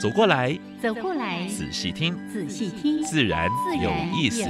走过来，走过来，仔细听，仔细听，自然有意思。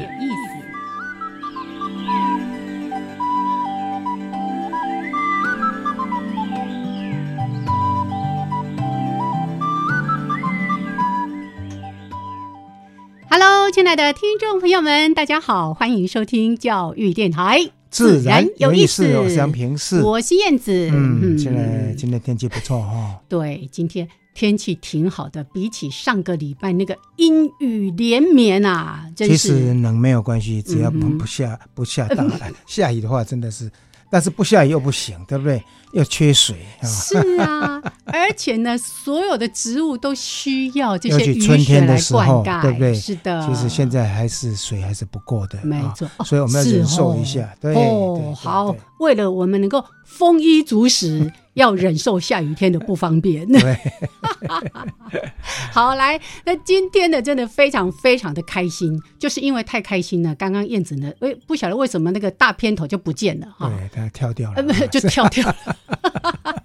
Hello，亲爱的听众朋友们，大家好，欢迎收听教育电台，自然有意思。我是杨平，是我是燕子。嗯，现在今天天气不错哈。对，今天天气挺好的，比起上个礼拜那个阴雨连绵啊，其实冷没有关系，只要不不下不下大 下雨的话，真的是。但是不下雨又不行，对不对？要缺水是啊，而且呢，所有的植物都需要这些雨水来灌溉，对不对？是的。其实现在还是水还是不够的，没错。所以我们要忍受一下，对哦。好，为了我们能够丰衣足食。要忍受下雨天的不方便。对，好来，那今天呢，真的非常非常的开心，就是因为太开心了。刚刚燕子呢，为，不晓得为什么那个大片头就不见了哈，对，它跳掉了，就跳掉了。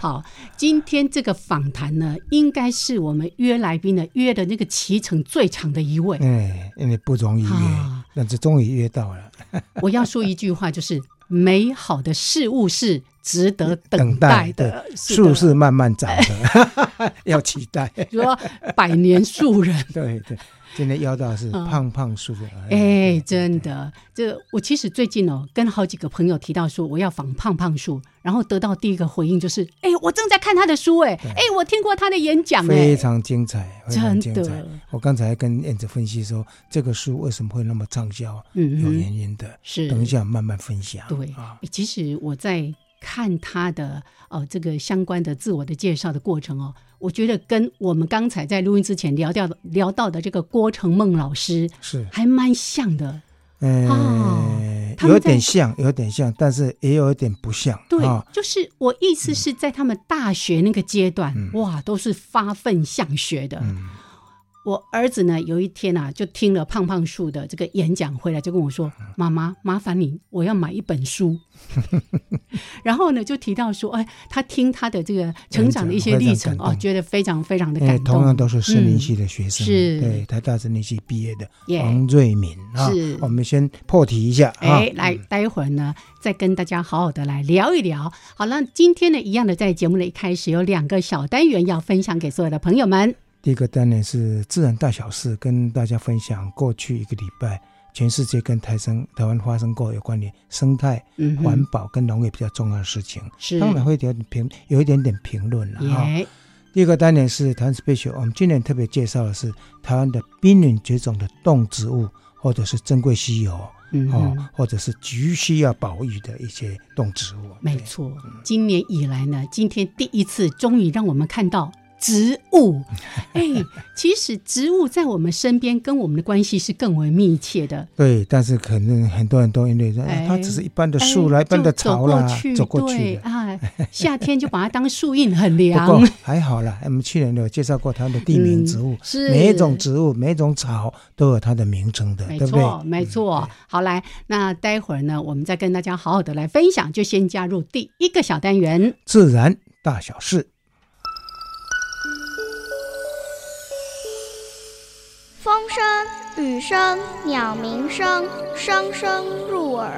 好，今天这个访谈呢，应该是我们约来宾的约的那个骑程最长的一位。哎，因为不容易约，但是终于约到了。我要说一句话，就是美好的事物是。值得等待的树是慢慢长的，要期待。说百年树人，对对，今天邀到是胖胖树人。哎，真的，这我其实最近哦，跟好几个朋友提到说我要访胖胖叔，然后得到第一个回应就是，哎，我正在看他的书，哎，哎，我听过他的演讲，非常精彩，很精彩。我刚才跟燕子分析说，这个书为什么会那么畅销，嗯，有原因的，是等一下慢慢分享。对啊，其实我在。看他的呃这个相关的自我的介绍的过程哦，我觉得跟我们刚才在录音之前聊掉的聊到的这个郭成梦老师是。还蛮像的，嗯，有点像，有点像，但是也有一点不像。对，就是我意思是在他们大学那个阶段，哇，都是发奋向学的。我儿子呢，有一天啊，就听了胖胖树的这个演讲回来，就跟我说：“妈妈，麻烦你，我要买一本书。” 然后呢，就提到说：“哎，他听他的这个成长的一些历程哦，觉得非常非常的感动。”同样都是森林系的学生，是，对，台大森林系毕业的王瑞敏啊。是，我们先破题一下。哎，来，待会儿呢，再跟大家好好的来聊一聊。好了，今天呢，一样的，在节目的一开始有两个小单元要分享给所有的朋友们。第一个单元是自然大小事，跟大家分享过去一个礼拜全世界跟台生台湾发生过有关于生态、环保跟农业比较重要的事情，是当然会有点评，有一点点评论了哈。第一个单元是台湾 special，我们今年特别介绍的是台湾的濒临绝种的动植物，或者是珍贵稀有哦，或者是急需要保育的一些动植物。没错，今年以来呢，今天第一次终于让我们看到。植物，哎，其实植物在我们身边跟我们的关系是更为密切的。对，但是可能很多人都因为它只是一般的树来，一般的草啦，走过去啊，夏天就把它当树荫，很凉。不过还好啦，我们去年有介绍过它的地名植物，是每一种植物、每一种草都有它的名称的，对不对？没错。好，来，那待会儿呢，我们再跟大家好好的来分享，就先加入第一个小单元——自然大小事。声、雨声、鸟鸣声，声声入耳。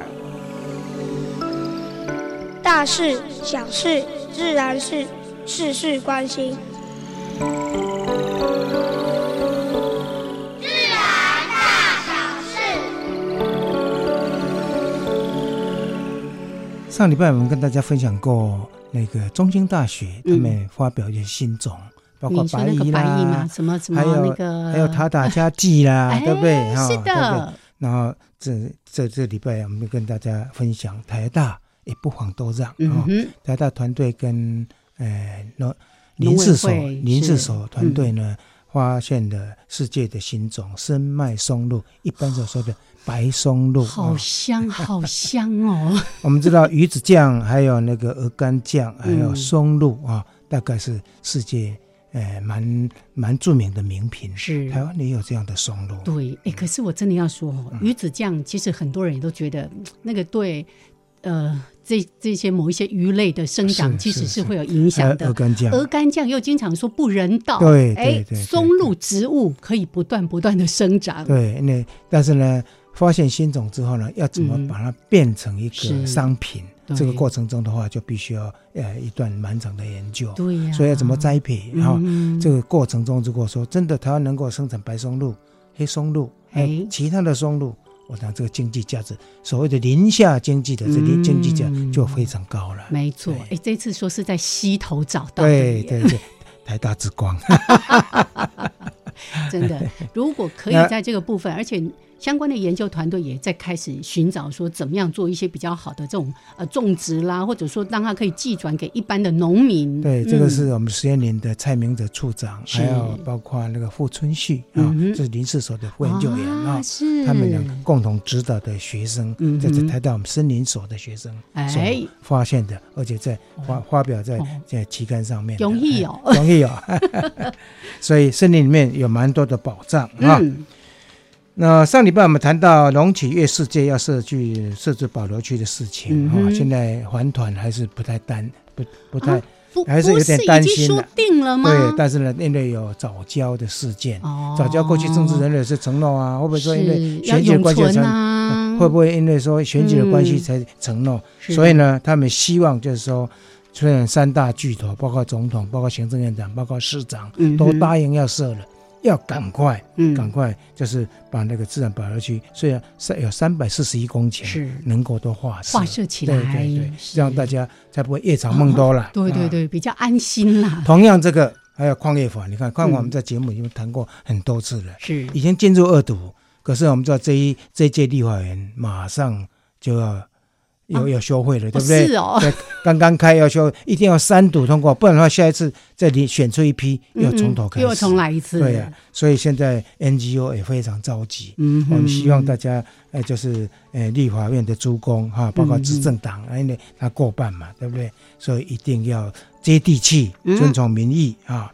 大事、小事、自然是事事关心。自然大小事。上礼拜我们跟大家分享过，那个中兴大学他们发表一些新种。包括白蚁啦，什么什么那个，还有塔塔加剂啦，对不对？是的。然后这这这礼拜，我们跟大家分享台大也不遑多让啊。台大团队跟呃农林氏所林氏所团队呢，发现了世界的新种深麦松露，一般所说的白松露，好香好香哦。我们知道鱼子酱，还有那个鹅肝酱，还有松露啊，大概是世界。哎，蛮蛮著名的名品，是台湾也有这样的松露。对，哎，可是我真的要说，鱼子酱其实很多人也都觉得那个对，呃，这这些某一些鱼类的生长其实是会有影响的。鹅肝酱，鹅肝酱又经常说不人道。对对对，松露植物可以不断不断的生长。对，那但是呢，发现新种之后呢，要怎么把它变成一个商品？这个过程中的话，就必须要呃一段蛮长的研究，对呀，所以要怎么栽培哈？这个过程中，如果说真的台湾能够生产白松露、黑松露，哎，其他的松露，我想这个经济价值，所谓的林下经济的这里经济价就非常高了。没错，哎，这次说是在溪头找到，对对对，台大之光，真的，如果可以在这个部分，而且。相关的研究团队也在开始寻找说怎么样做一些比较好的这种呃种植啦，或者说让它可以寄转给一般的农民。对，这个是我们实验林的蔡明哲处长，还有包括那个傅春旭啊，这是林试所的副研究员啊，是。他们两个共同指导的学生，在这台大我们森林所的学生所发现的，而且在发发表在在期刊上面，容易哦，容易哦，所以森林里面有蛮多的宝藏啊。那上礼拜我们谈到龙起月世界要设去设置保留区的事情啊，现在还团还是不太担不不太，还是有点担心了。定了吗？对，但是呢，因为有早教的事件，早教过去政治人也是承诺啊，会不会说因为选举的关系才会不会因为说选举的关系才承诺？所以呢，他们希望就是说，虽然三大巨头，包括总统、包括行政院长、包括市长，都答应要设了。要赶快，嗯，赶快，就是把那个自然保留区，虽然三有三百四十一公顷，是能够都划划设起来，对对对，这样大家才不会夜长梦多了。对对对，比较安心啦。同样，这个还有矿业法，你看，矿业法我们在节目已经谈过很多次了，是已经进入二读，可是我们知道这一这一届立法员马上就要。有有修会了，对不对？是哦。刚刚开要修，一定要三读通过，不然的话，下一次再你选出一批，又从头开始，又重来一次。对呀，所以现在 NGO 也非常着急。嗯，我们希望大家，呃，就是呃，立法院的诸公哈，包括执政党，因为他过半嘛，对不对？所以一定要接地气，遵从民意啊。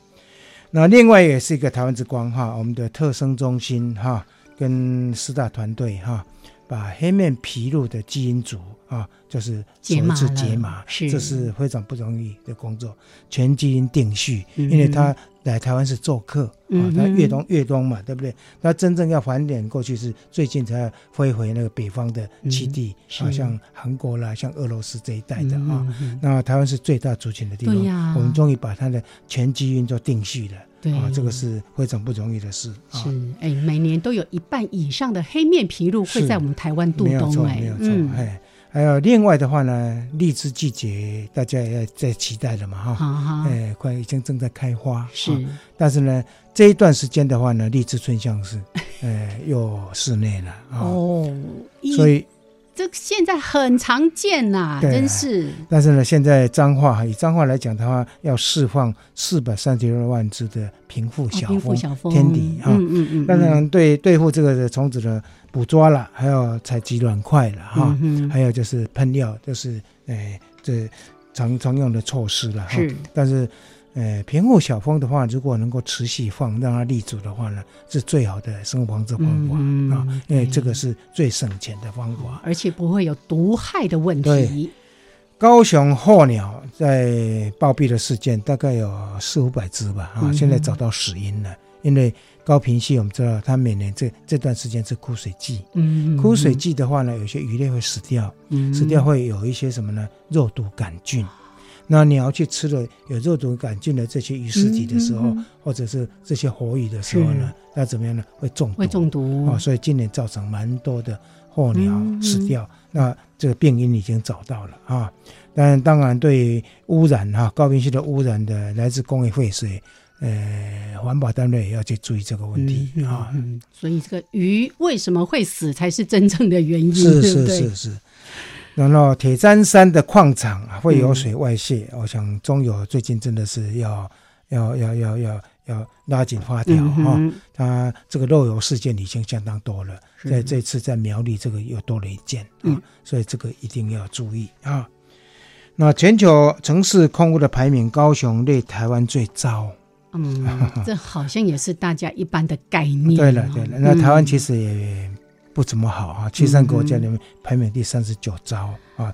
那另外也是一个台湾之光哈，我们的特生中心哈，跟四大团队哈。把黑面琵鹭的基因组啊，就是解码解码，这是非常不容易的工作，全基因定序。因为他来台湾是做客啊，他越冬越冬嘛，对不对？他真正要返点过去是最近才飞回那个北方的基地，啊，像韩国啦，像俄罗斯这一带的啊。那台湾是最大族群的地方，我们终于把它的全基因做定序了。啊，这个是非常不容易的事。是，哎，每年都有一半以上的黑面琵鹭会在我们台湾渡冬，哎，没有错，哎，还有另外的话呢，荔枝季节大家也在期待了嘛，哈，哎，快已经正在开花，是，但是呢，这一段时间的话呢，荔枝春香是，哎，又室内了，哦，所以。这现在很常见呐，真是。但是呢，现在脏话以脏话来讲的话，要释放四百三十二万只的平腹小蜂天敌哈。嗯嗯嗯。当然，对对付这个虫子的捕捉了，还有采集卵块了哈。嗯还有就是喷药，就是诶这常常用的措施了哈。是。但是。呃，平户小蜂的话，如果能够持续放，让它立足的话呢，是最好的生防治方法啊，因为这个是最省钱的方法，而且不会有毒害的问题。高雄候鸟在暴毙的事件大概有四五百只吧，啊，现在找到死因了。因为高平溪我们知道，它每年这这段时间是枯水季，嗯，枯水季的话呢，有些鱼类会死掉，死掉会有一些什么呢？肉毒杆菌。那你要去吃了有肉毒杆菌的这些鱼尸体的时候，或者是这些活鱼的时候呢，那怎么样呢？会中毒。会中毒啊！所以今年造成蛮多的候鸟死掉。那这个病因已经找到了啊。但当然，对污染哈高频系的污染的来自工业废水，呃，环保单位也要去注意这个问题啊。所以这个鱼为什么会死，才是真正的原因，是是是是。然后铁砧山的矿场会有水外泄，我想中油最近真的是要要要要要要拉紧发条哈。它这个漏油事件已经相当多了，在这次在苗栗这个又多了一件啊，所以这个一定要注意啊。那全球城市空污的排名，高雄列台湾最糟。嗯，这好像也是大家一般的概念。对了对了，那台湾其实也不怎么好啊，七三国家里面排名第三十九招啊，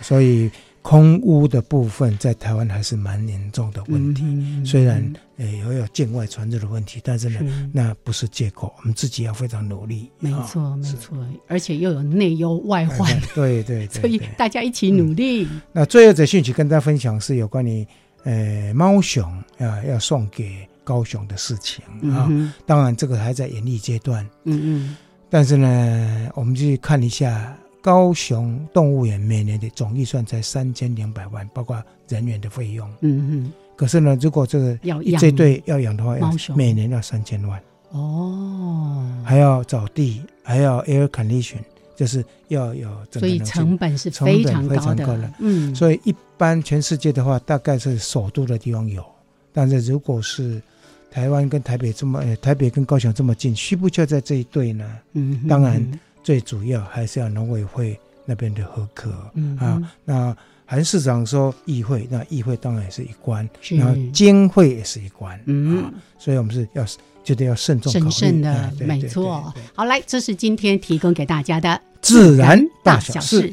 所以空污的部分在台湾还是蛮严重的问题。虽然诶也有境外传入的问题，但是呢，那不是借口，我们自己要非常努力。没错没错，而且又有内忧外患。对 对，所以大家一起努力。那最后的讯息跟大家分享是有关于。呃，猫熊啊，要送给高雄的事情啊，当然这个还在演绎阶段。嗯嗯，但是呢，我们去看一下高雄动物园每年的总预算才三千两百万，包括人员的费用。嗯嗯，可是呢，如果这个这对要养的话，每年要三千万。哦，还要找地，还要 air condition。就是要有，所以成本是非常高的。嗯，所以一般全世界的话，大概是首都的地方有，但是如果是台湾跟台北这么，台北跟高雄这么近，需不需要在这一对呢？嗯，当然最主要还是要农委会那边的合格。嗯啊，那韩市长说议会，那议会当然也是一关，然后监会也是一关。嗯，所以我们是要觉得要慎重审慎的，没错。好，来，这是今天提供给大家的。自然大小事。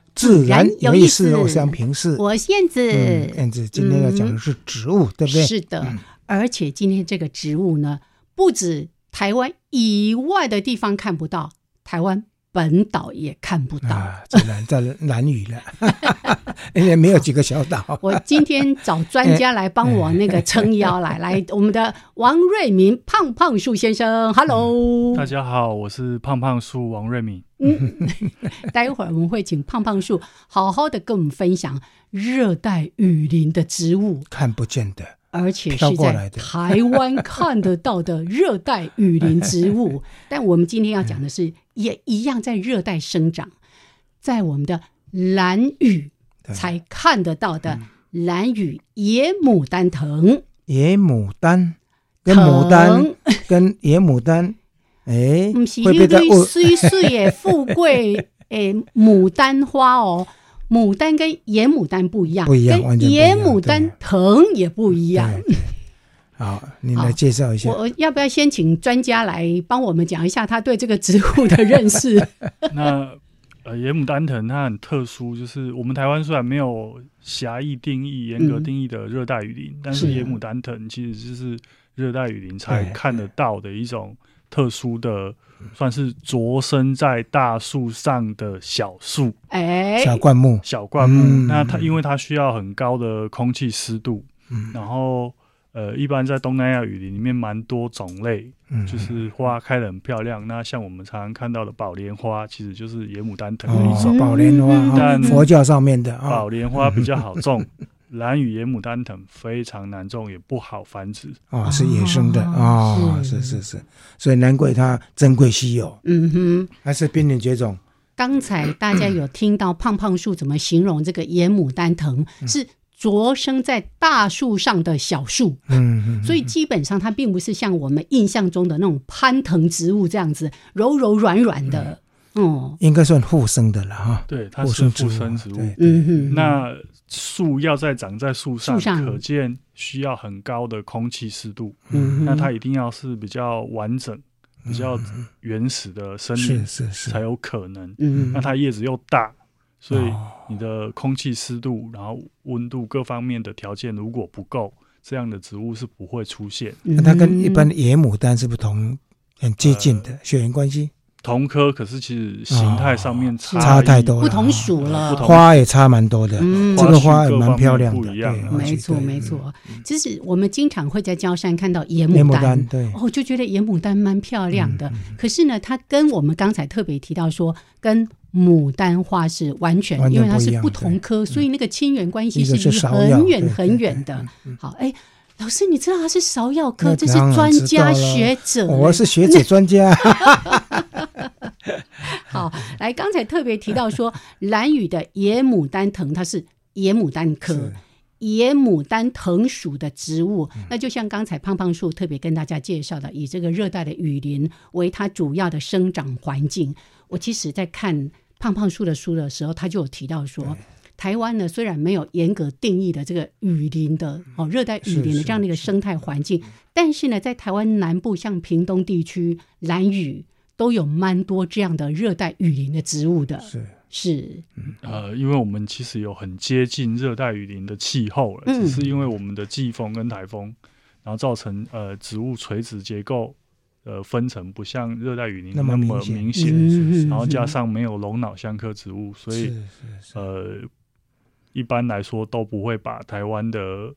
自然有意思，我是杨平视，我燕子。燕子今天要讲的是植物，对不对？是的，而且今天这个植物呢，不止。台湾以外的地方看不到，台湾本岛也看不到。这难在南屿了，因为没有几个小岛。我今天找专家来帮我那个撑腰来，来我们的王瑞明胖胖树先生，Hello，大家好，我是胖胖树王瑞明。嗯，待会儿我们会请胖胖树好好的跟我们分享热带雨林的植物，看不见的。而且是在台湾看得到的热带雨林植物，但我们今天要讲的是，也一样在热带生长，在我们的蓝屿才看得到的蓝屿野牡丹藤。野牡丹跟牡丹跟野牡丹，哎，会被在水水的富贵诶牡丹花哦。牡丹跟野牡丹不一样，不一样，跟野牡丹藤也不一样。好，你来介绍一下。我要不要先请专家来帮我们讲一下他对这个植物的认识？那呃，野牡丹藤它很特殊，就是我们台湾虽然没有狭义定义、严格定义的热带雨林，但是野牡丹藤其实就是热带雨林才看得到的一种特殊的。算是着生在大树上的小树，哎，小灌木，小灌木。那它因为它需要很高的空气湿度，然后呃，一般在东南亚雨林里面蛮多种类，就是花开的很漂亮。那像我们常常看到的宝莲花，其实就是野牡丹藤的一种宝莲花，但佛教上面的宝莲花比较好种。蓝雨野牡丹藤非常难种，也不好繁殖啊，是野生的啊，是是是，所以难怪它珍贵稀有。嗯哼，还是濒临绝种。刚才大家有听到胖胖树怎么形容这个野牡丹藤？是着生在大树上的小树。嗯哼，所以基本上它并不是像我们印象中的那种攀藤植物这样子柔柔软软的。哦，应该算附生的了哈。对，它是附生植物。嗯哼，那。树要在长在树上，可见需要很高的空气湿度。嗯，那它一定要是比较完整、比较原始的生命，是是是，才有可能。嗯，那它叶子又大，所以你的空气湿度，然后温度各方面的条件如果不够，这样的植物是不会出现。那它跟一般的野牡丹是不同，很接近的血缘关系。同科，可是其实形态上面差太多了，不同属了，花也差蛮多的。嗯，这个花也蛮漂亮的，没错没错。其实我们经常会在焦山看到野牡丹，对，哦，就觉得野牡丹蛮漂亮的。可是呢，它跟我们刚才特别提到说，跟牡丹花是完全，因为它是不同科，所以那个亲缘关系是离很远很远的。好，哎。老师，你知道他是芍药科，这是专家学者。我是学者专家。好，来，刚才特别提到说，蓝雨的野牡丹藤，它是野牡丹科野牡丹藤属的植物。那就像刚才胖胖树特别跟大家介绍的，以这个热带的雨林为它主要的生长环境。我其实，在看胖胖叔的书的时候，他就有提到说。台湾呢，虽然没有严格定义的这个雨林的哦，热带雨林的这样的一个生态环境，但是呢，在台湾南部像屏东地区、兰屿都有蛮多这样的热带雨林的植物的。是。是，呃，因为我们其实有很接近热带雨林的气候了，只是因为我们的季风跟台风，然后造成呃植物垂直结构呃分层不像热带雨林那么明显，然后加上没有龙脑香科植物，所以呃。一般来说都不会把台湾的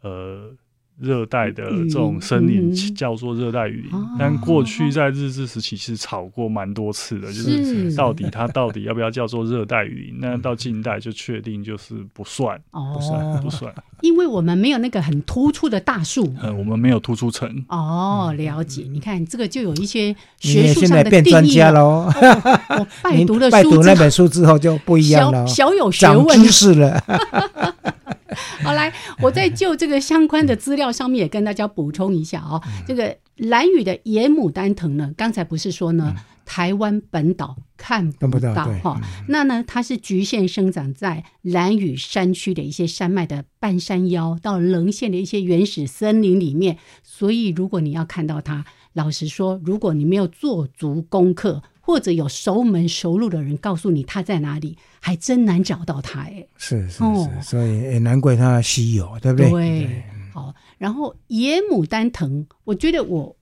呃热带的这种森林叫做热带雨林，但过去在日治时期其实吵过蛮多次的，就是到底它到底要不要叫做热带雨林？那到近代就确定就是不算，不算不算，因为我们没有那个很突出的大树，呃，我们没有突出层。哦，了解。你看这个就有一些学术上的变专家喽。我拜读了拜读那本书之后就不一样了，小有学问，知识了。好，来，我在就这个相关的资料上面也跟大家补充一下啊。这个蓝雨的野牡丹藤呢，刚才不是说呢，台湾本岛看不到哈？那呢，它是局限生长在蓝雨山区的一些山脉的半山腰到棱线的一些原始森林里面。所以，如果你要看到它，老实说，如果你没有做足功课。或者有熟门熟路的人告诉你他在哪里，还真难找到他哎。是是是，所以也难怪他稀有，对不对？对。好，然后野牡丹藤，我觉得我。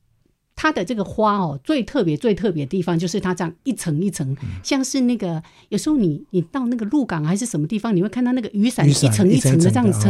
它的这个花哦，最特别、最特别的地方就是它这样一层一层，像是那个有时候你你到那个鹿港还是什么地方，你会看到那个雨伞一层一层的这样子，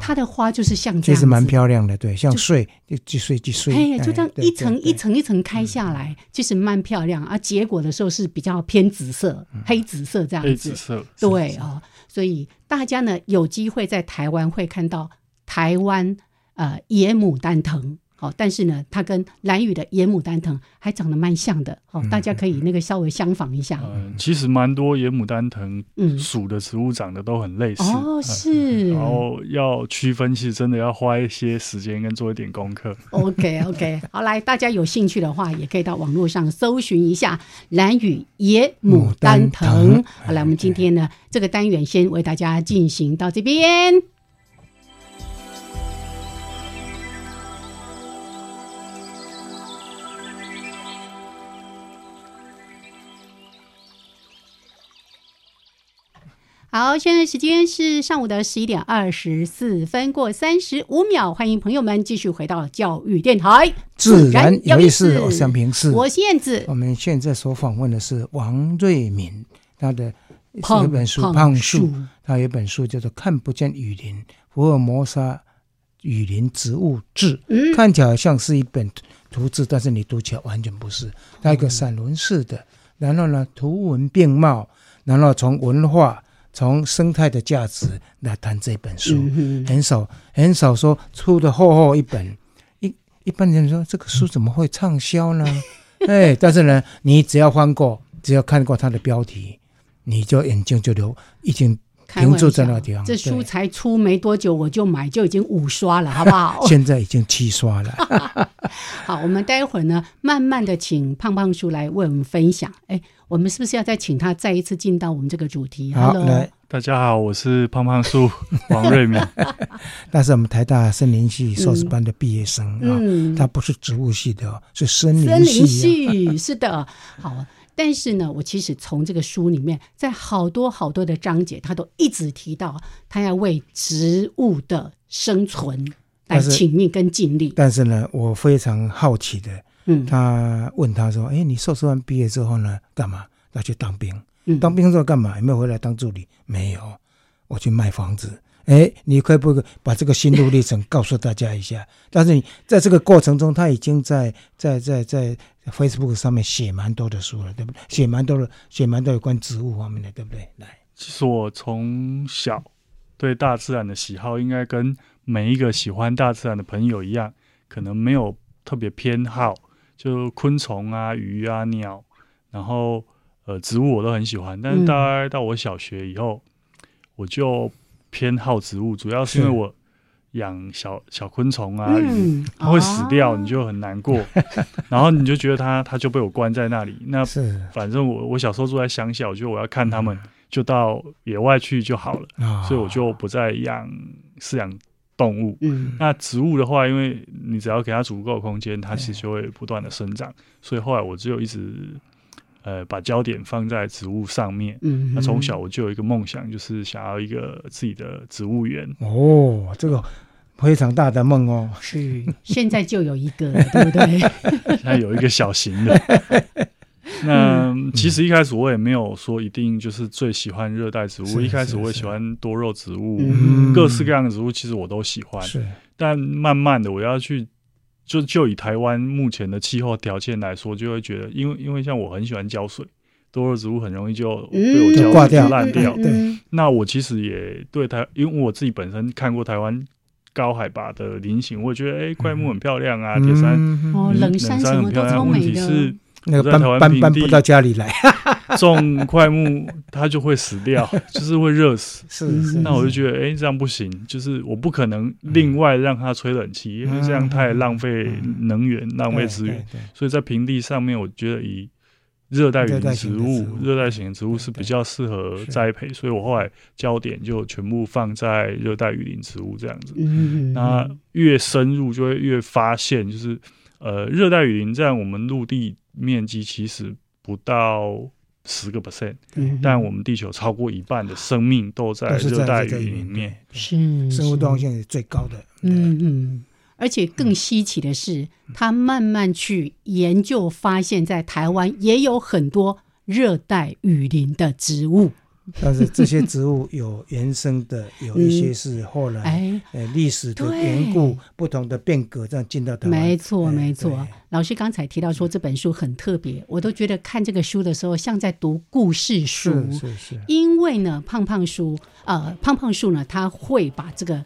它的花就是像这样，其实蛮漂亮的，对，像穗就穗就穗，哎，就这样一层一层一层开下来，其实蛮漂亮。而结果的时候是比较偏紫色、黑紫色这样子，黑紫色，对哦。所以大家呢有机会在台湾会看到台湾呃野牡丹藤。哦，但是呢，它跟蓝雨的野牡丹藤还长得蛮像的，哦，大家可以那个稍微相仿一下。嗯，其实蛮多野牡丹藤属的植物长得都很类似。哦，是。然后要区分，其实真的要花一些时间跟做一点功课。OK，OK，好，来，大家有兴趣的话，也可以到网络上搜寻一下蓝雨野牡丹藤。好，来，我们今天呢，这个单元先为大家进行到这边。好，现在时间是上午的十一点二十四分过三十五秒，欢迎朋友们继续回到教育电台，自然有意思。我想平视，我是燕子。我们现在所访问的是王瑞敏，他的有一本书《胖树》，他有一本书叫做《看不见雨林：福尔摩沙雨林植物志》，看起来像是一本图志，但是你读起来完全不是，它一个散文式的，然后呢，图文并茂，然后从文化。从生态的价值来谈这本书，很少很少说出的厚厚一本，一一般人说这个书怎么会畅销呢？哎，但是呢，你只要翻过，只要看过它的标题，你就眼睛就流，已经停住在那个地方。这书才出没多久，我就买，就已经五刷了，好不好？现在已经七刷了。好，我们待会儿呢，慢慢的请胖胖叔来为我们分享。哎。我们是不是要再请他再一次进到我们这个主题？好，来，大家好，我是胖胖叔 王瑞明，那是我们台大森林系硕士班的毕业生啊，他不是植物系的，是森林系，是的。好，但是呢，我其实从这个书里面，在好多好多的章节，他都一直提到，他要为植物的生存来请命跟尽力。但是呢，我非常好奇的，嗯，他问他说：“哎，你硕士完毕业之后呢，干嘛？要去当兵？当兵之后干嘛？有没有回来当助理？没有，我去卖房子。”哎，你可不可以把这个心路历程告诉大家一下？但是你在这个过程中，他已经在在在在 Facebook 上面写蛮多的书了，对不对？写蛮多的，写蛮多有关植物方面的，对不对？来，其实我从小对大自然的喜好，应该跟每一个喜欢大自然的朋友一样，可能没有特别偏好，就昆虫啊、鱼啊、鸟，然后呃植物我都很喜欢。但是大概到我小学以后，我就偏好植物，主要是因为我养小小昆虫啊，它会死掉，你就很难过，然后你就觉得它它就被我关在那里。那反正我我小时候住在乡下，我觉得我要看它们，就到野外去就好了，所以我就不再养饲养动物。那植物的话，因为你只要给它足够的空间，它其实就会不断的生长。所以后来我只有一直。呃，把焦点放在植物上面。嗯，那从小我就有一个梦想，就是想要一个自己的植物园。哦，这个非常大的梦哦。是，现在就有一个，对不对？现在有一个小型的。那其实一开始我也没有说一定就是最喜欢热带植物。一开始我也喜欢多肉植物，各式各样的植物，其实我都喜欢。是，但慢慢的我要去。就就以台湾目前的气候条件来说，就会觉得，因为因为像我很喜欢浇水，多肉植物很容易就被我浇掉烂掉。对，那我其实也对台，因为我自己本身看过台湾高海拔的林形，我觉得哎，怪木很漂亮啊，铁山、冷山很漂亮。问题是。那个搬搬搬不到家里来，种块木它就会死掉，就是会热死。是是，那我就觉得，哎，这样不行，就是我不可能另外让它吹冷气，因为这样太浪费能源、浪费资源。所以在平地上面，我觉得以热带雨林植物、热带型植物是比较适合栽培，所以我后来焦点就全部放在热带雨林植物这样子。那越深入就会越发现，就是呃，热带雨林在我们陆地。面积其实不到十个 percent，但我们地球超过一半的生命都在热带雨林里面，是生物多样性是最高的。嗯嗯，而且更稀奇的是，他慢慢去研究，发现，在台湾也有很多热带雨林的植物。但是这些植物有原生的，有一些 是后来呃历史的缘故，不同的变革这样进到台湾。没错，没错。老师刚才提到说这本书很特别，我都觉得看这个书的时候像在读故事书。是是。因为呢，胖胖叔呃，胖胖树呢，他会把这个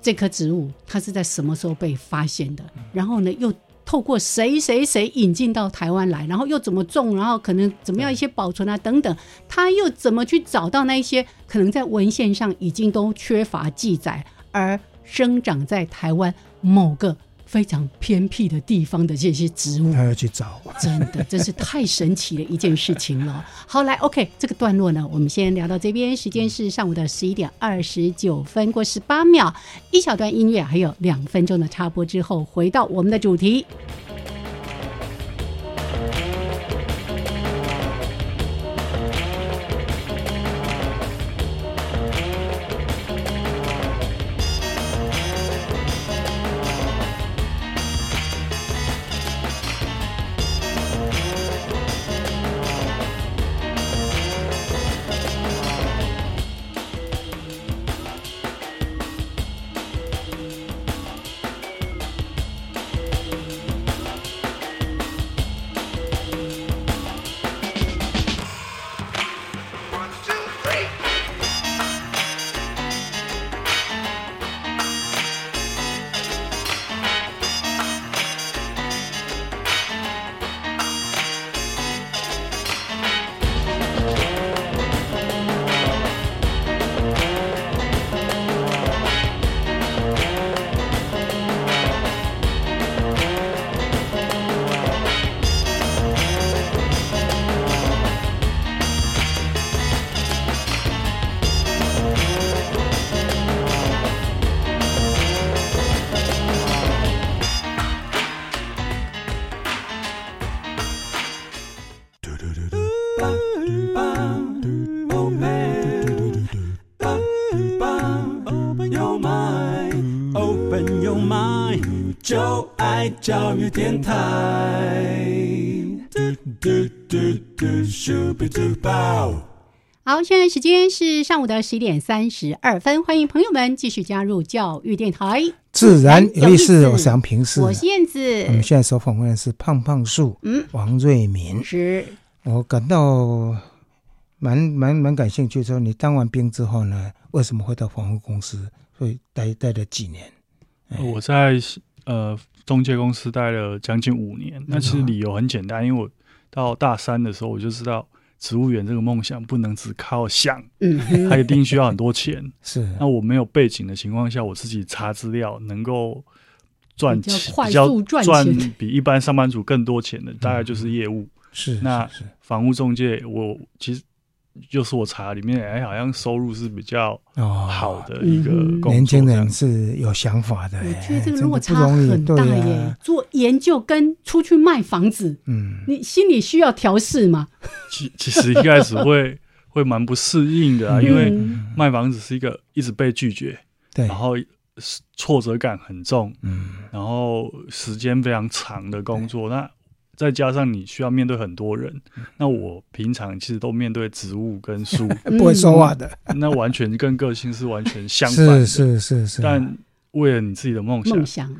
这棵植物，它是在什么时候被发现的，然后呢又。透过谁谁谁引进到台湾来，然后又怎么种，然后可能怎么样一些保存啊等等，他又怎么去找到那一些可能在文献上已经都缺乏记载，而生长在台湾某个。非常偏僻的地方的这些植物，他要去找，真的，真是太神奇的一件事情了。好，来，OK，这个段落呢，我们先聊到这边。时间是上午的十一点二十九分过十八秒，一小段音乐，还有两分钟的插播之后，回到我们的主题。电台。嘟嘟嘟嘟，Super Duper。好，现在时间是上午的十一点三十二分，欢迎朋友们继续加入教育电台。自然有意思，我是杨平是，我是燕子。我们现在所访问的是胖胖树，嗯，王瑞敏。是，我感到蛮蛮蛮感兴趣。说你当完兵之后呢，为什么会到防护公司？会待待了几年？我在呃中介公司待了将近五年。那其实理由很简单，因为我到大三的时候，我就知道。植物园这个梦想不能只靠想，嗯，它一定需要很多钱。是，那我没有背景的情况下，我自己查资料，能够赚钱，比较赚比一般上班族更多钱的，大概就是业务。是，那房屋中介，我其实。就是我查里面，哎，好像收入是比较好的一个年轻人是有想法的。我觉得这个落差很大耶。做研究跟出去卖房子，嗯，你心里需要调试吗？其其实一开始会 会蛮不适应的啊，因为卖房子是一个一直被拒绝，对，然后挫折感很重，嗯，然后时间非常长的工作，那。再加上你需要面对很多人，那我平常其实都面对植物跟书，不会说话的，那完全跟个性是完全相反的。是是是是。但为了你自己的梦想，梦想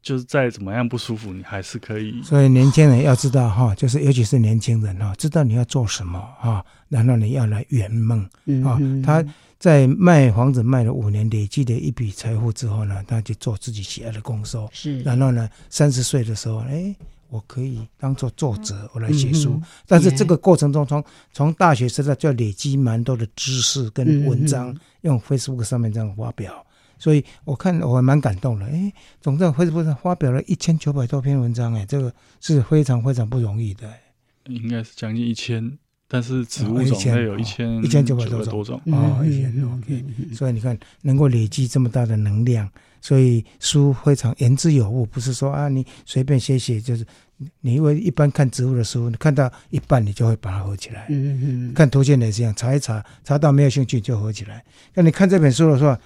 就是再怎么样不舒服，你还是可以。所以年轻人要知道哈，就是尤其是年轻人哈，知道你要做什么哈，然后你要来圆梦啊。他在卖房子卖了五年，累积的一笔财富之后呢，他就做自己喜爱的工作。是。然后呢，三十岁的时候，哎。我可以当做作者，我来写书。但是这个过程中，从从大学时代就要累积蛮多的知识跟文章，用 Facebook 上面这样发表。所以我看我还蛮感动的。哎，总在 Facebook 上发表了一千九百多篇文章，哎，这个是非常非常不容易的。应该是将近一千，但是植物种类有一千一千九百多种哦，一千多。OK，所以你看，能够累积这么大的能量。所以书非常言之有物，不是说啊你随便写写，就是你因为一般看植物的书，你看到一半你就会把它合起来。嗯嗯嗯看图鉴也是一样，查一查，查到没有兴趣就合起来。那你看这本书的时候，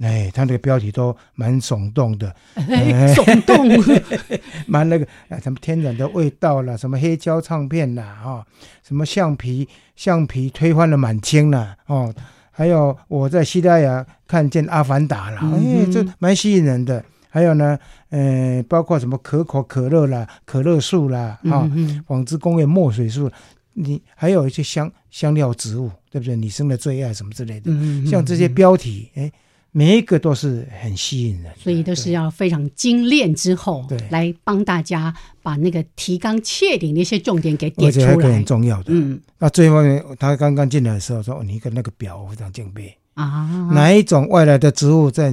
哎，它那个标题都蛮耸动的，耸动，蛮那个啊，什么天然的味道啦，什么黑胶唱片啦，哈，什么橡皮橡皮推翻了满清啦，哦。还有我在西班牙看见《阿凡达》啦，哎，这蛮吸引人的。还有呢，呃，包括什么可口可乐啦、可乐树啦，啊，纺织工业墨水树，你还有一些香香料植物，对不对？女生的最爱什么之类的，像这些标题，哎。每一个都是很吸引人，所以都是要非常精炼之后，对，来帮大家把那个提纲挈领的一些重点给点出来。而且很重要的，嗯，那最后面他刚刚进来的时候说：“你跟那个表我非常敬佩啊，哪一种外来的植物在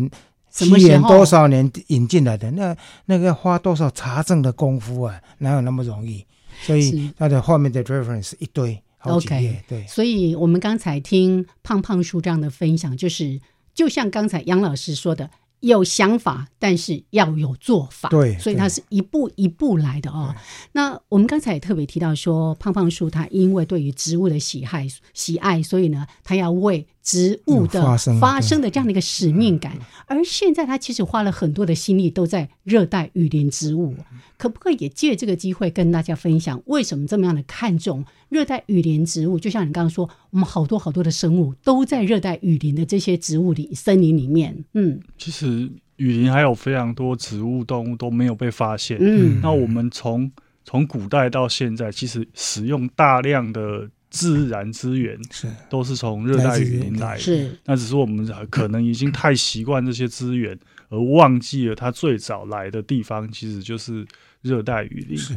什么多少年引进来的？那那个花多少查证的功夫啊？哪有那么容易？所以他的后面的 reference 一堆好几页，对。所以我们刚才听胖胖叔这样的分享，就是。就像刚才杨老师说的，有想法，但是要有做法。对，所以他是一步一步来的哦。那我们刚才也特别提到说，胖胖叔他因为对于植物的喜爱喜爱，所以呢，他要为植物的发生的这样的一个使命感。而现在他其实花了很多的心力都在热带雨林植物，可不可以也借这个机会跟大家分享，为什么这么样的看重？热带雨林植物，就像你刚刚说，我们好多好多的生物都在热带雨林的这些植物里、森林里面。嗯，其实雨林还有非常多植物、动物都没有被发现。嗯，那我们从从古代到现在，其实使用大量的自然资源，是都是从热带雨林来。是，那只是我们可能已经太习惯这些资源，而忘记了它最早来的地方其实就是热带雨林。是，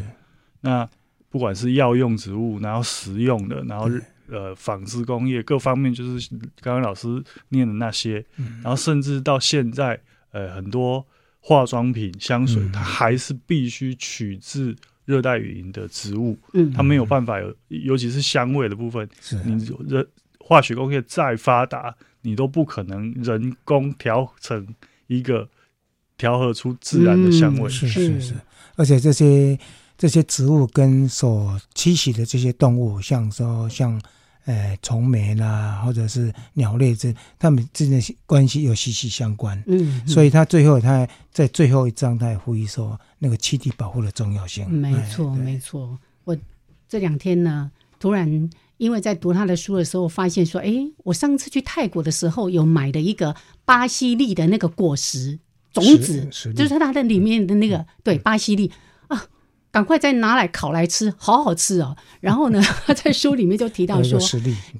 那。不管是药用植物，然后食用的，然后呃纺织工业各方面，就是刚刚老师念的那些，然后甚至到现在，呃很多化妆品、香水，它还是必须取自热带雨林的植物，嗯，它没有办法有，尤其是香味的部分，是。你人化学工业再发达，你都不可能人工调成一个调和出自然的香味，是是是，而且这些。这些植物跟所栖息的这些动物，像说像，呃虫媒啦，或者是鸟类这，它们之间关系又息息相关。嗯，所以他最后他在最后一章他也呼吁说，那个栖地保护的重要性。没错，没错。我这两天呢，突然因为在读他的书的时候，发现说，哎，我上次去泰国的时候有买的一个巴西利的那个果实种子，就是它的里面的那个对巴西利。赶快再拿来烤来吃，好好吃哦。然后呢，他在书里面就提到说，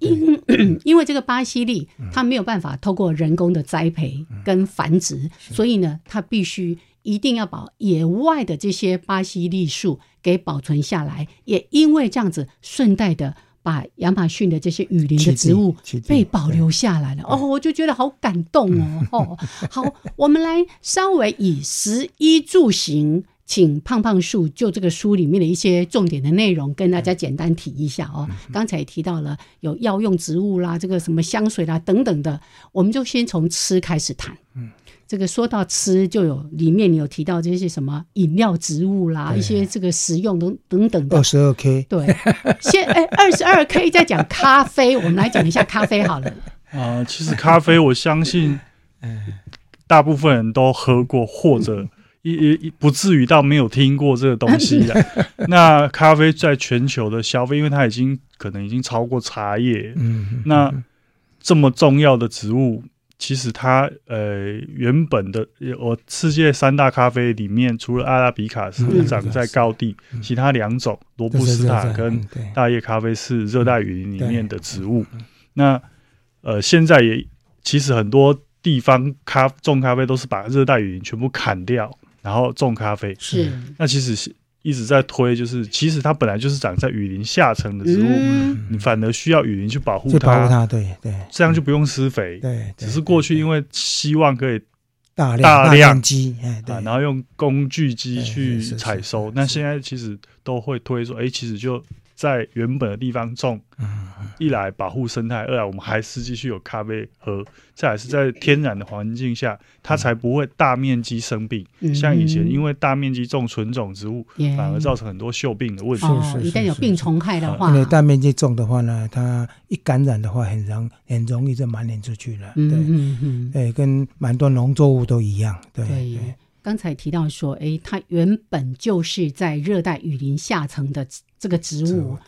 因 因为这个巴西利它没有办法透过人工的栽培跟繁殖，所以呢，它必须一定要把野外的这些巴西栗树给保存下来。也因为这样子，顺带的把亚马逊的这些雨林的植物被保留下来了。哦，我就觉得好感动哦。哦，好，我们来稍微以食衣住行。请胖胖树就这个书里面的一些重点的内容跟大家简单提一下哦。刚才提到了有药用植物啦，这个什么香水啦等等的，我们就先从吃开始谈。嗯，这个说到吃，就有里面你有提到这些什么饮料植物啦，一些这个食用等等等的。二十二 K，对，先哎二十二 K 再讲咖啡，我们来讲一下咖啡好了。啊，其实咖啡我相信，大部分人都喝过或者。一一不至于到没有听过这个东西的。那咖啡在全球的消费，因为它已经可能已经超过茶叶。嗯，那这么重要的植物，其实它呃原本的我世界三大咖啡里面，除了阿拉比卡是长在高地，其他两种罗布斯塔跟大叶咖啡是热带雨林里面的植物。那呃现在也其实很多地方咖种咖啡都是把热带雨林全部砍掉。然后种咖啡。是，那其实是一直在推，就是其实它本来就是长在雨林下层的植物，你反而需要雨林去保护它，对对，这样就不用施肥，对，只是过去因为希望可以大量大量机，啊，然后用工具机去采收，那现在其实都会推说，哎，其实就。在原本的地方种，一来保护生态，二来我们还是继续有咖啡喝。再来是在天然的环境下，它才不会大面积生病。像以前因为大面积种纯种植物，反而造成很多锈病的问题。一旦有病虫害的话，因为大面积种的话呢，它一感染的话，很容很容易就蔓延出去了。对，对，跟蛮多农作物都一样。对。刚才提到说，哎，它原本就是在热带雨林下层的这个植物。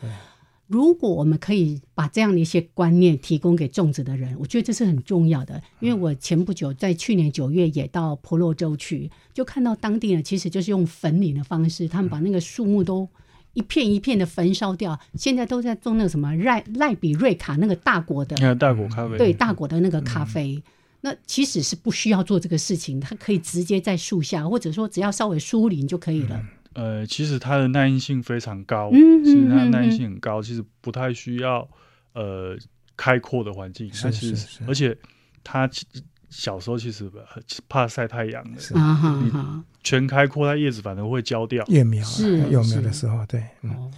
如果我们可以把这样的一些观念提供给种植的人，我觉得这是很重要的。因为我前不久在去年九月也到婆罗洲去，就看到当地呢，其实就是用焚林的方式，他们把那个树木都一片一片的焚烧掉。现在都在种那个什么赖赖比瑞卡那个大果的，大果咖啡，对大果的那个咖啡。那其实是不需要做这个事情，它可以直接在树下，或者说只要稍微疏林就可以了。呃，其实它的耐阴性非常高，嗯其实它耐阴性很高，其实不太需要呃开阔的环境。它其实而且它小时候其实怕晒太阳的，啊哈全开阔，它叶子反而会焦掉。叶苗是幼苗的时候，对，嗯，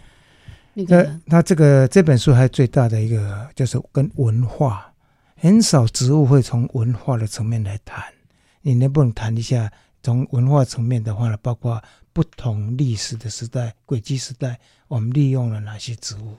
那个它这个这本书还最大的一个就是跟文化。很少植物会从文化的层面来谈，你能不能谈一下从文化层面的话呢？包括不同历史的时代、轨迹时代，我们利用了哪些植物？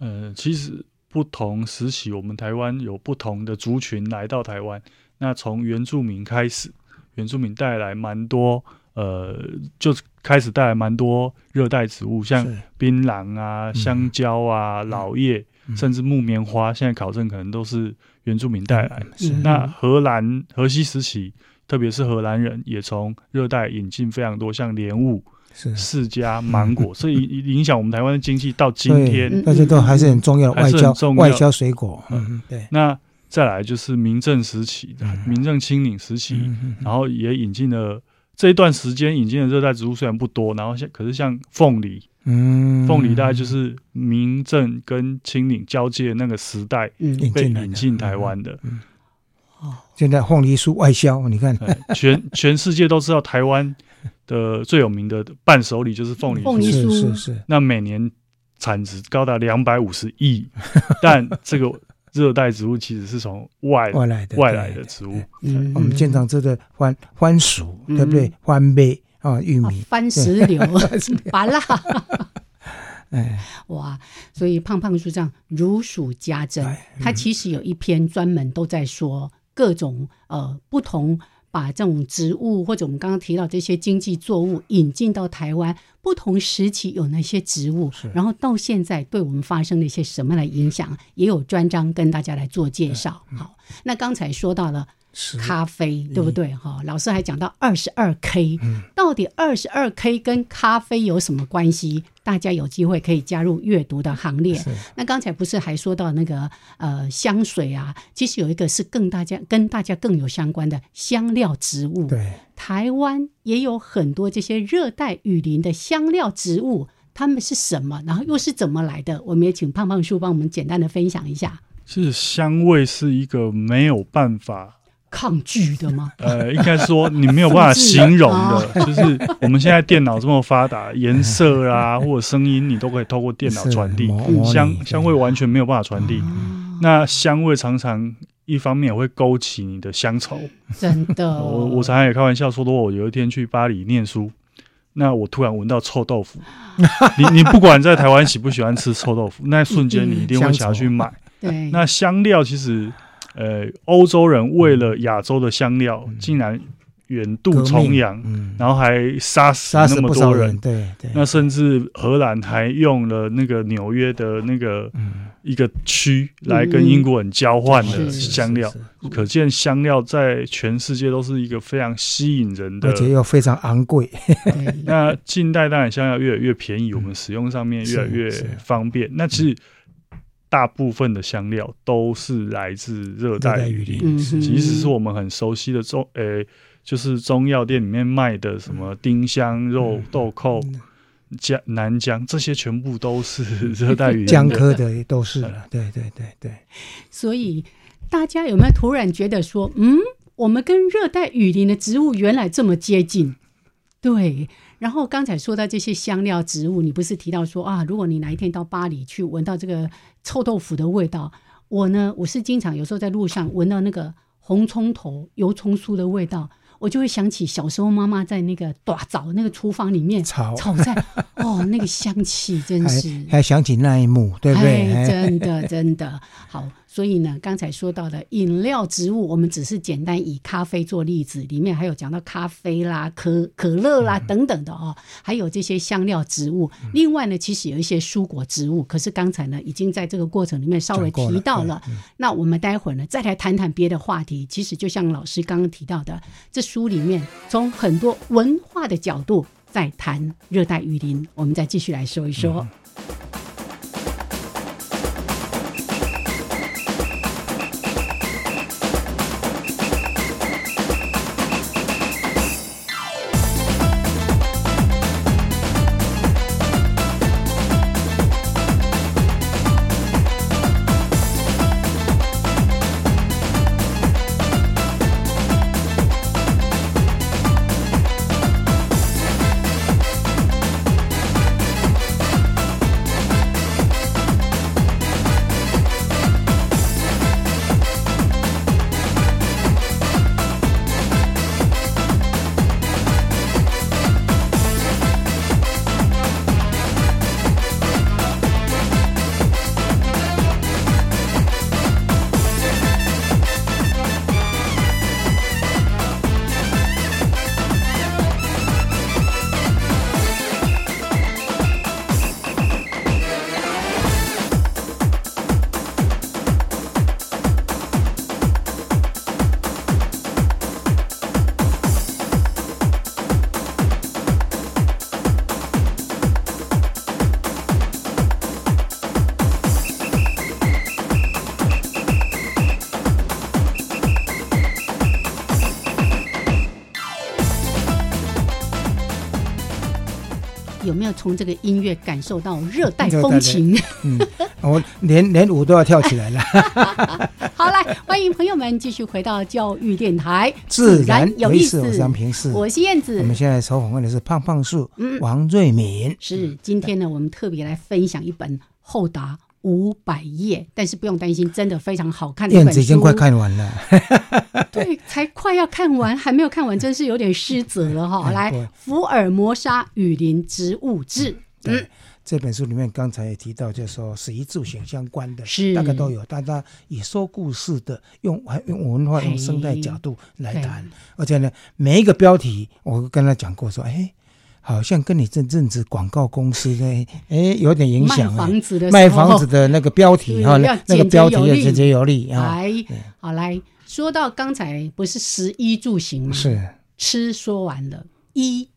呃，其实不同时期，我们台湾有不同的族群来到台湾。那从原住民开始，原住民带来蛮多，呃，就开始带来蛮多热带植物，像槟榔啊、香蕉啊、老叶，甚至木棉花。现在考证可能都是。原住民带来，那荷兰荷西时期，特别是荷兰人也从热带引进非常多，像莲雾、释迦、芒果，所以影响我们台湾的经济到今天，大家都还是很重要。的外交外交水果。嗯，对。那再来就是明政时期的明政清领时期，然后也引进了这一段时间引进的热带植物虽然不多，然后像可是像凤梨。嗯，凤梨大概就是明正跟清岭交界那个时代被引进台湾的。哦，现在凤梨酥外销，你看，全 全世界都知道台湾的最有名的伴手礼就是凤梨酥，是是是。那每年产值高达两百五十亿，但这个热带植物其实是从外外来的外来的植物。嗯我们经常吃的番番薯，对不对？番贝。啊，玉米、番石榴、麻辣，哎，哇！所以胖胖树这样如数家珍，他其实有一篇专门都在说各种呃不同。把这种植物或者我们刚刚提到这些经济作物引进到台湾，不同时期有哪些植物，然后到现在对我们发生了一些什么样的影响，也有专章跟大家来做介绍。好，那刚才说到了。咖啡对不对？哈，老师还讲到二十二 K，到底二十二 K 跟咖啡有什么关系？大家有机会可以加入阅读的行列。那刚才不是还说到那个呃香水啊？其实有一个是更大家跟大家更有相关的香料植物。对，台湾也有很多这些热带雨林的香料植物，它们是什么？然后又是怎么来的？我们也请胖胖叔帮我们简单的分享一下。是香味是一个没有办法。抗拒的吗？呃，应该说你没有办法形容的，就是我们现在电脑这么发达，颜色啊 或者声音你都可以透过电脑传递，香香味完全没有办法传递。那香味常常一方面也会勾起你的乡愁，真的。我我常常也开玩笑说，如果我有一天去巴黎念书，那我突然闻到臭豆腐，你你不管在台湾喜不喜欢吃臭豆腐，那瞬间你一定会想要去买。对，那香料其实。呃，欧洲人为了亚洲的香料，竟然远渡重洋，然后还杀死那么多人。对对。那甚至荷兰还用了那个纽约的那个一个区来跟英国人交换的香料，可见香料在全世界都是一个非常吸引人的，而且又非常昂贵。那近代当然香料越来越便宜，我们使用上面越来越方便。那其实。大部分的香料都是来自热带雨林，即使是我们很熟悉的中，诶，就是中药店里面卖的什么丁香、肉豆蔻、姜、南姜，这些全部都是 热带雨林姜科的，都是了。对对对对。所以大家有没有突然觉得说，嗯，我们跟热带雨林的植物原来这么接近？对。然后刚才说到这些香料植物，你不是提到说啊，如果你哪一天到巴黎去闻到这个臭豆腐的味道，我呢，我是经常有时候在路上闻到那个红葱头、油葱酥的味道。我就会想起小时候妈妈在那个大灶那个厨房里面炒炒菜，哦，那个香气真是，还想起那一幕，对不对？真的 真的好。所以呢，刚才说到的饮料植物，我们只是简单以咖啡做例子，里面还有讲到咖啡啦、可可乐啦等等的哦，还有这些香料植物。另外呢，其实有一些蔬果植物，可是刚才呢已经在这个过程里面稍微提到了。那我们待会儿呢再来谈谈别的话题。其实就像老师刚刚提到的，这书里面从很多文化的角度在谈热带雨林，我们再继续来说一说。从这个音乐感受到热带风情，嗯，我连连舞都要跳起来了。好，来欢迎朋友们继续回到教育电台，自然有意思。我是燕子，我们现在收访问的是胖胖树，王瑞敏。是今天呢，我们特别来分享一本厚达。五百页，但是不用担心，真的非常好看的一本书。已经快看完了，对，才快要看完，还没有看完，真是有点失责了哈。来，《福尔摩沙雨林植物志》，嗯，这本书里面刚才也提到，就是说食衣住行相关的，是大概都有，大家以说故事的，用用文化、用生态角度来谈，而且呢，每一个标题我跟他讲过，说，哎。好像跟你这阵子广告公司的哎有点影响卖房子的卖房子的那个标题哈，那个标题要简洁有力啊。来，好来说到刚才不是食衣住行吗？是吃说完了，衣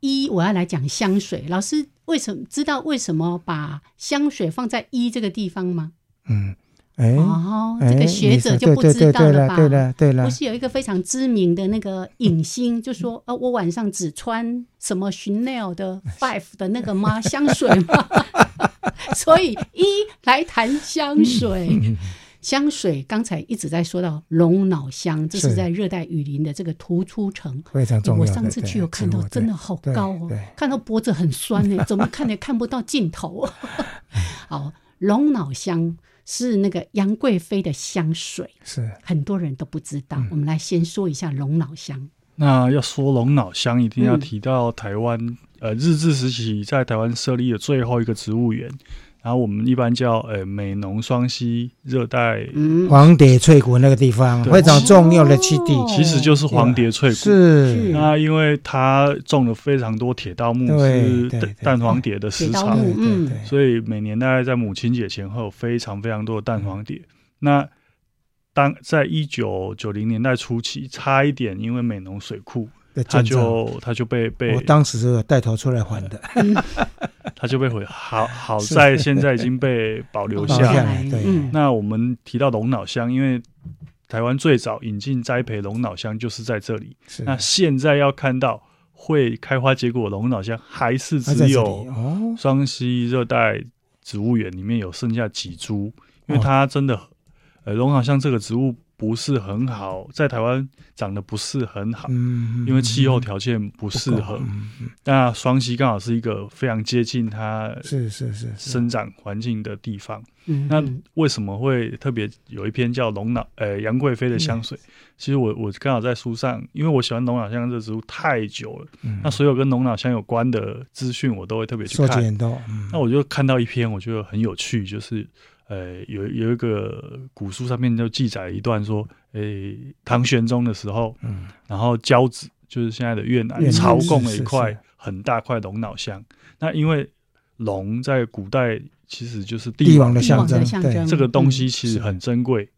衣我要来讲香水。老师为什么知道为什么把香水放在衣这个地方吗？嗯。哦，这个学者就不知道了吧？对了，对了，不是有一个非常知名的那个影星，就说呃，我晚上只穿什么 Chanel 的 Five 的那个吗？香水吗？所以一来谈香水，香水刚才一直在说到龙脑香，这是在热带雨林的这个突出层，非常重要。我上次去有看到，真的好高哦，看到脖子很酸呢，怎么看也看不到尽头。好，龙脑香。是那个杨贵妃的香水，是很多人都不知道。我们来先说一下龙脑香。那要说龙脑香，一定要提到台湾，呃，日治时期在台湾设立的最后一个植物园。然后我们一般叫呃美浓双溪热带黄蝶翠谷那个地方非常重要的基地，其实就是黄蝶翠谷。是。那因为它种了非常多铁道木，是蛋黄蝶的食草，嗯，所以每年大概在母亲节前后，非常非常多的蛋黄蝶。那当在一九九零年代初期，差一点因为美浓水库。他就他就被被我当时是带头出来还的，他就被毁。好 好在现在已经被保留下来。对，那我们提到龙脑香，因为台湾最早引进栽培龙脑香就是在这里。那现在要看到会开花结果龙脑香，还是只有双溪热带植物园里面有剩下几株，因为它真的呃龙脑香这个植物。不是很好，在台湾长得不是很好，因为气候条件不适合。那双溪刚好是一个非常接近它是是是生长环境的地方。那为什么会特别有一篇叫龙脑呃杨贵妃的香水？其实我我刚好在书上，因为我喜欢龙脑香这植物太久了，那所有跟龙脑香有关的资讯我都会特别去看。那我就看到一篇，我觉得很有趣，就是。呃，有有一个古书上面就记载一段说，诶，唐玄宗的时候，嗯，然后交子就是现在的越南朝贡了一块很大块龙脑香。那因为龙在古代其实就是帝王的象征，对这个东西其实很珍贵。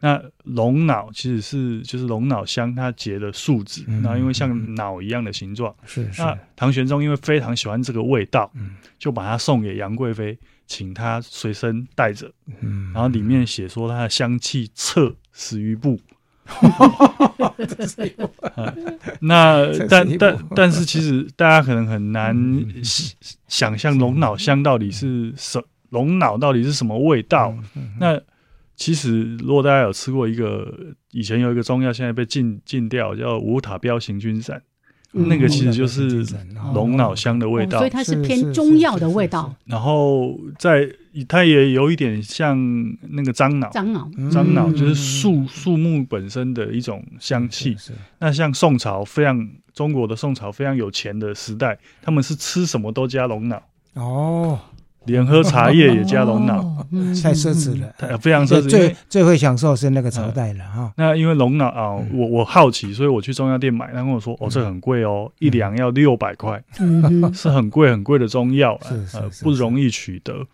那龙脑其实是就是龙脑香它结的树脂，然后因为像脑一样的形状，是那唐玄宗因为非常喜欢这个味道，嗯，就把它送给杨贵妃。请他随身带着，然后里面写说它的香气侧十余步。那但但但是其实大家可能很难想象龙脑香到底是什龙脑到底是什么味道。那其实如果大家有吃过一个以前有一个中药，现在被禁禁掉，叫五塔标行军散。那个其实就是龙脑香的味道，所以它是偏中药的味道。然后在它也有一点像那个樟脑，樟脑，樟脑就是树树木本身的一种香气。那像宋朝非常中国的宋朝非常有钱的时代，他们是吃什么都加龙脑哦。连喝茶叶也加龙脑，太奢侈了，非常奢侈。最最会享受是那个朝代了哈。那因为龙脑啊，我我好奇，所以我去中药店买，他跟我说，哦，这很贵哦，一两要六百块，是很贵很贵的中药，呃，不容易取得。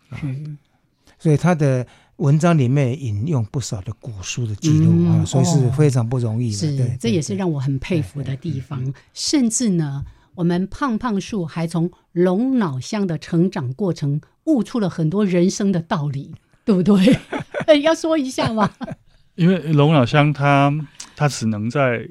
所以他的文章里面引用不少的古书的记录啊，所以是非常不容易的。是，这也是让我很佩服的地方。甚至呢，我们胖胖树还从龙脑香的成长过程。悟出了很多人生的道理，对不对？要说一下吗？因为龙脑香它它只能在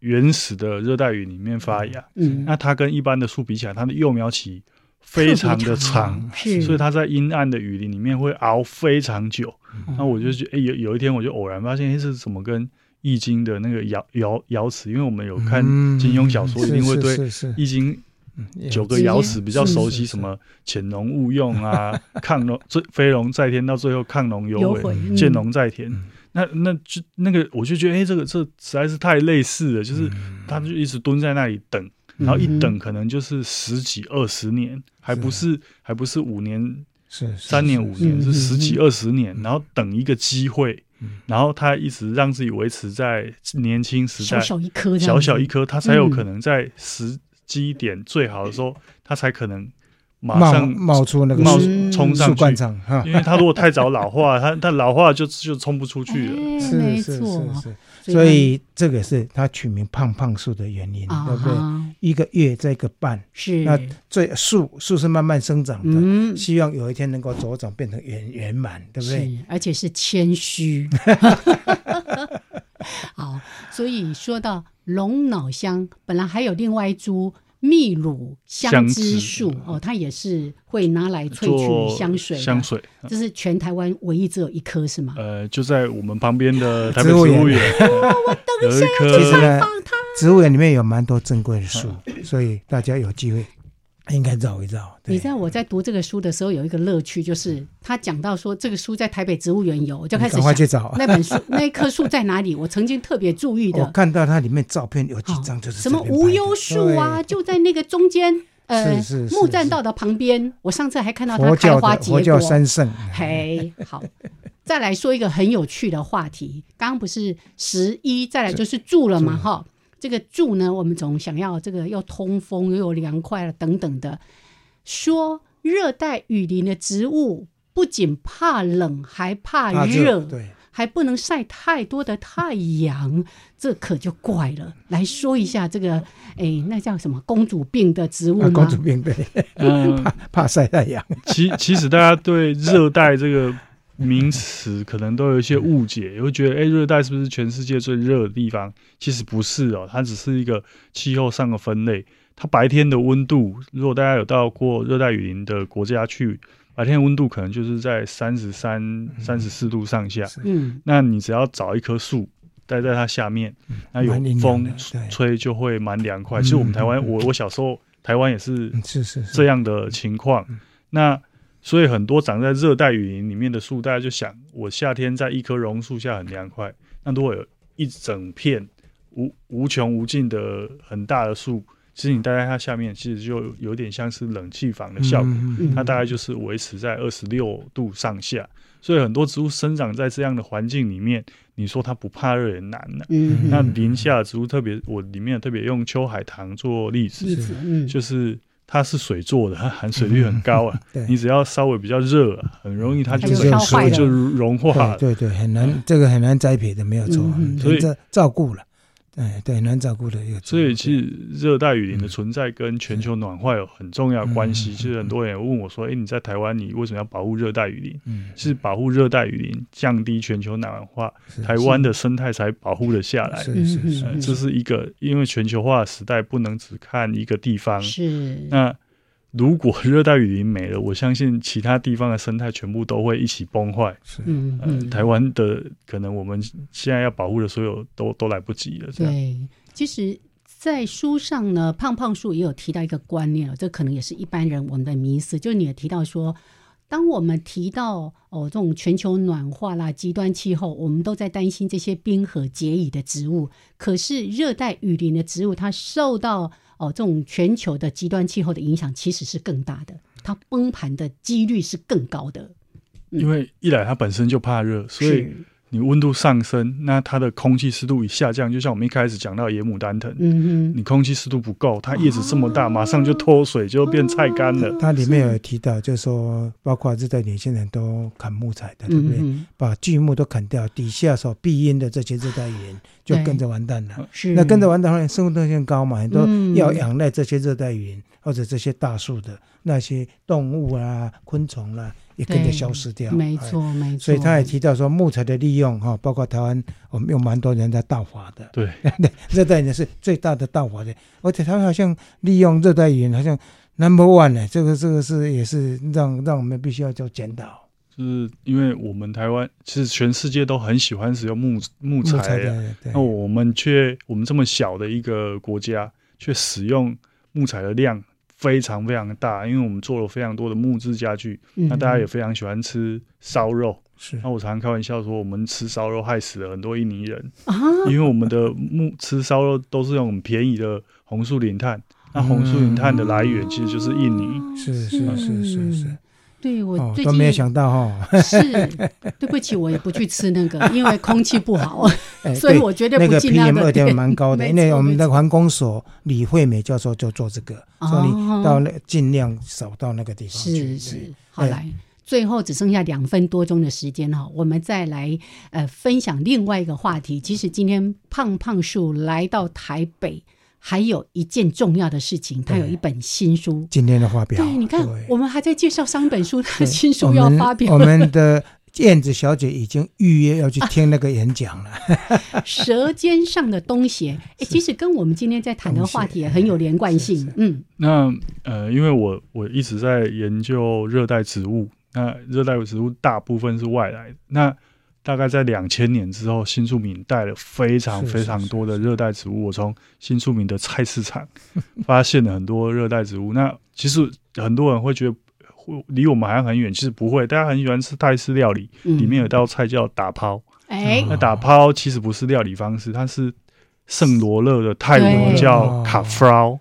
原始的热带雨里面发芽，嗯，那它跟一般的树比起来，它的幼苗期非常的长，是，所以它在阴暗的雨林里面会熬非常久。那我就觉得，哎，有有一天我就偶然发现，哎，是怎么跟易经的那个爻爻爻辞？因为我们有看金庸小说，一定会对易经。九个爻辞比较熟悉，什么潜龙勿用啊，亢龙最飞龙在天，到最后亢龙有悔，见龙在天。那那就那个，我就觉得，哎，这个这实在是太类似了。就是他就一直蹲在那里等，然后一等可能就是十几二十年，还不是。还不是五年、是三年、五年，是十几二十年，然后等一个机会，嗯。然后他一直让自己维持在年轻时代，小小一颗，小小一，颗，他才有可能在时机点最好的时候，它才可能马上冒出那个冒冲上去，因为它如果太早老化，它它老化就就冲不出去了。哎是是没错是，是，所以这个是它取名胖胖树的原因，啊对不对？一个月再一个半，是那最树树是慢慢生长的，嗯，希望有一天能够茁长变成圆圆满，对不对？是，而且是谦虚。好，所以说到龙脑香，本来还有另外一株秘鲁香香枝枝树哦，它也是会拿来萃取香水的。香水，这是全台湾唯一只有一棵是吗？呃，就在我们旁边的台北植植物园。物园，有一棵其实呢，植物园里面有蛮多珍贵的树，所以大家有机会应该找一找。你知道我在读这个书的时候有一个乐趣，就是他讲到说这个书在台北植物园有，我就开始赶快去找。那本书那一棵树在哪里？我曾经特别注意的，我看到它里面照片有几哦张就是什么无忧树啊，就在那个中间，呃是是，是木栈道的旁边。我上次还看到它开花结果。教三圣，嘿，好，再来说一个很有趣的话题。刚刚不是十一，再来就是住了嘛，哈。这个住呢，我们总想要这个又通风又有凉快了等等的。说热带雨林的植物不仅怕冷，还怕怕热，对，还不能晒太多的太阳，这可就怪了。来说一下这个，哎，那叫什么公主病的植物？公主病对，嗯，怕怕晒太阳。其其实大家对热带这个名词可能都有一些误解，也会觉得，哎，热带是不是全世界最热的地方？其实不是哦，它只是一个气候上的分类。它白天的温度，如果大家有到过热带雨林的国家去，白天的温度可能就是在三十三、三十四度上下。嗯，那你只要找一棵树待在它下面，那有风吹就会蛮凉快。嗯其实我们台湾，嗯我我小时候台湾也是嗯是是是这样的情况。嗯那所以很多长在热带雨林里面的树，大家就想，我夏天在一棵榕树下很凉快。那如果有一整片无无穷无尽的很大的树，其实你待在它下面，其实就有点像是冷气房的效果。嗯嗯它大概就是维持在二十六度上下，所以很多植物生长在这样的环境里面，你说它不怕热也难了、嗯，那林下的植物特别，我里面特别用秋海棠做例子，例子，嗯，就是它是水做的，它含水率很高啊。对你只要稍微比较热、啊，很容易它就它就烧坏就融化了。对对对，很难，这个很难栽培的，没有错所以这照顾了，哎对，很难照顾的一个。所以其实热带雨林的存在跟全球暖化有很重要的关系。其实很多人也问我说：“哎、你在台湾，你为什么要保护热带雨林？”嗯，是保护热带雨林，降低全球暖化，台湾的生态才保护了下来。是是嗯是呃，这是一个，因为全球化的时代不能只看一个地方。是，那如果热带雨林没了，我相信其他地方的生态全部都会一起崩坏。是，呃，嗯嗯，台湾的可能我们现在要保护的所有都都来不及了。对，其实，在书上呢，胖胖树也有提到一个观念了，这可能也是一般人我们的迷思，就是你也提到说，当我们提到哦这种全球暖化啦、极端气候，我们都在担心这些冰河结蚁的植物，可是热带雨林的植物，它受到哦这种全球的极端气候的影响，其实是更大的，它崩盘的几率是更高的。因为一来它本身就怕热，所以是，你温度上升，那它的空气湿度一下降，就像我们一开始讲到野牡丹藤，你空气湿度不够，它叶子这么大，马上就脱水，就变菜干了。它里面有提到，就是说，包括热带年轻人都砍木材的，对不对？嗯，把巨木都砍掉，底下所避阴的这些热带雨林就跟着完蛋了。是那跟着完蛋后，生物多样性高嘛，很多嗯要仰赖这些热带雨林或者这些大树的那些动物啊、昆虫啦、也跟着消失掉。没哎错，没错。所以他也提到说，木材的利用哈，包括台湾，我们有蛮多人在盗伐的。对，热带雨林是最大的盗伐的，而且他们好像利用热带雨林好像 number one 呢，这个这个是也是让让我们必须要做检讨。就是因为我们台湾其实全世界都很喜欢使用木木木材的，那我们却我们这么小的一个国家，却使用木材的量非常非常大，因为我们做了非常多的木质家具。嗯那大家也非常喜欢吃烧肉，是那我常常开玩笑说，我们吃烧肉害死了很多印尼人，啊，因为我们的木吃烧肉都是用很便宜的红树林炭。那红树林炭的来源其实就是印尼。是是是是是。对我最近都没有想到哈，是对不起，我也不去吃那个，因为空气不好，所以我绝对不进那个。那个 PM 二点蛮高的，因为我们的环工所李惠美教授就做这个，所以你到那尽量少到那个地方去。是是，好来，最后只剩下两分多钟的时间哈，我们再来呃分享另外一个话题。其实今天胖胖树来到台北。还有一件重要的事情，他有一本新书，今天的发表。对，你看，我们还在介绍上一本书，他的新书要发表。我们的燕子小姐已经预约要去听那个演讲了。舌尖上的东西，哎，其实跟我们今天在谈的话题也很有连贯性。嗯，那呃，因为我我一直在研究热带植物，那热带植物大部分是外来的，那。大概在两千年之后，新宿民带了非常非常多的热带植物。我从新宿民的菜市场 发现了很多热带植物。那其实很多人会觉得离我们好像很远，其实不会。大家很喜欢吃泰式料理，里面有道菜叫打抛。哎，那打抛其实不是料理方式，它是。圣罗勒的泰文叫卡弗劳，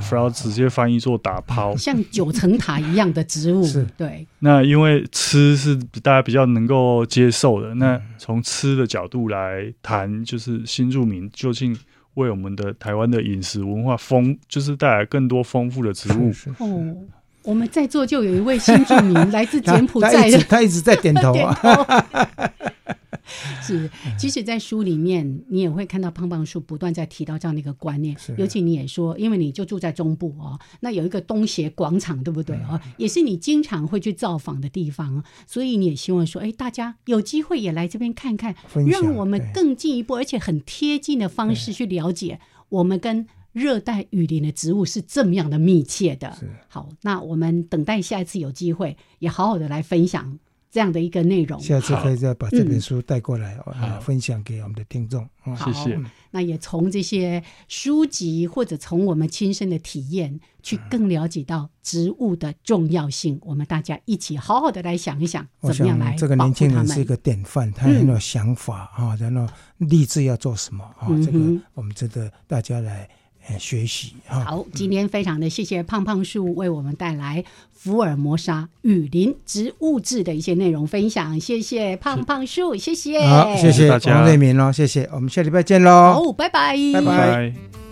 弗劳直接翻译做打抛，像九层塔一样的植物。是，对。那因为吃是大家比较能够接受的，那从吃的角度来谈，就是新住民究竟为我们的台湾的饮食文化丰，就是带来更多丰富的植物。哦，我们在座就有一位新住民，来自柬埔寨的，他一直在点头啊。是，即使在书里面，你也会看到胖胖树不断在提到这样的一个观念。尤其你也说，因为你就住在中部哦，那有一个东协广场，对不对哦？也是你经常会去造访的地方，所以你也希望说，哎，大家有机会也来这边看看，让我们更进一步，而且很贴近的方式去了解我们跟热带雨林的植物是这么样的密切的。好，那我们等待下一次有机会，也好好的来分享。这样的一个内容，下次可以再把这本书带过来啊，分享给我们的听众。谢谢。那也从这些书籍或者从我们亲身的体验，去更了解到植物的重要性。我们大家一起好好的来想一想，怎么样来这个年轻人是一个典范，他很有想法啊，然后立志要做什么啊？这个我们值得大家来。学习好，今天非常的谢谢胖胖树为我们带来福尔摩沙雨林植物志的一些内容分享，谢谢胖胖树，谢谢，好，谢谢王瑞明喽，谢谢，我们下礼拜。见喽，好，拜拜，拜拜。